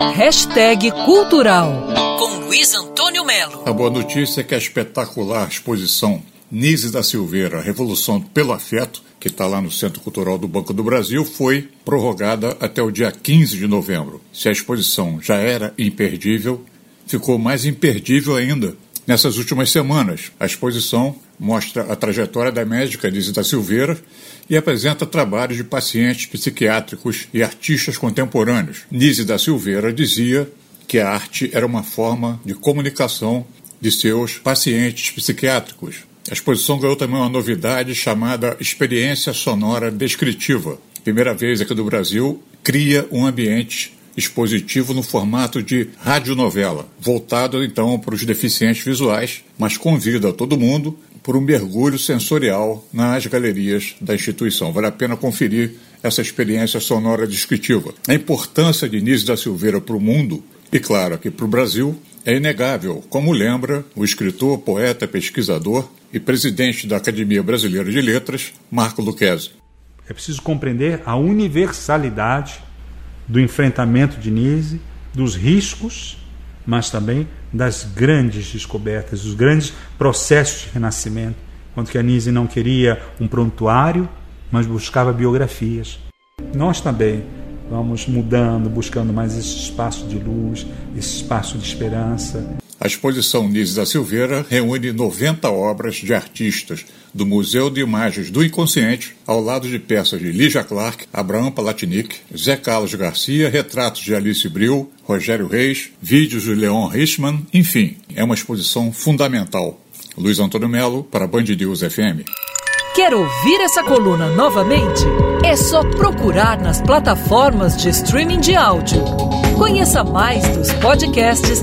Hashtag Cultural com Luiz Antônio Melo. A boa notícia é que a espetacular exposição Nise da Silveira, Revolução pelo Afeto, que está lá no Centro Cultural do Banco do Brasil, foi prorrogada até o dia 15 de novembro. Se a exposição já era imperdível, ficou mais imperdível ainda nessas últimas semanas. A exposição mostra a trajetória da médica Nise da Silveira e apresenta trabalhos de pacientes psiquiátricos e artistas contemporâneos. Nise da Silveira dizia que a arte era uma forma de comunicação de seus pacientes psiquiátricos. A exposição ganhou também uma novidade chamada Experiência Sonora Descritiva. Primeira vez aqui do Brasil, cria um ambiente expositivo no formato de radionovela, voltado então para os deficientes visuais, mas convida todo mundo por um mergulho sensorial nas galerias da instituição. Vale a pena conferir essa experiência sonora descritiva. A importância de Nise da Silveira para o mundo e, claro, aqui para o Brasil, é inegável, como lembra o escritor, poeta, pesquisador e presidente da Academia Brasileira de Letras, Marco Lucchesi. É preciso compreender a universalidade do enfrentamento de Nise, dos riscos, mas também das grandes descobertas, dos grandes processos de renascimento. Enquanto que a Nise não queria um prontuário, mas buscava biografias. Nós também vamos mudando, buscando mais esse espaço de luz, esse espaço de esperança. A exposição Nise da Silveira reúne 90 obras de artistas do Museu de Imagens do Inconsciente, ao lado de peças de Lígia Clark, Abraham Palatinic, Zé Carlos Garcia, retratos de Alice Bril, Rogério Reis, vídeos de Leon Richman, enfim, é uma exposição fundamental. Luiz Antônio Melo, para Band News FM. Quer ouvir essa coluna novamente? É só procurar nas plataformas de streaming de áudio. Conheça mais dos podcasts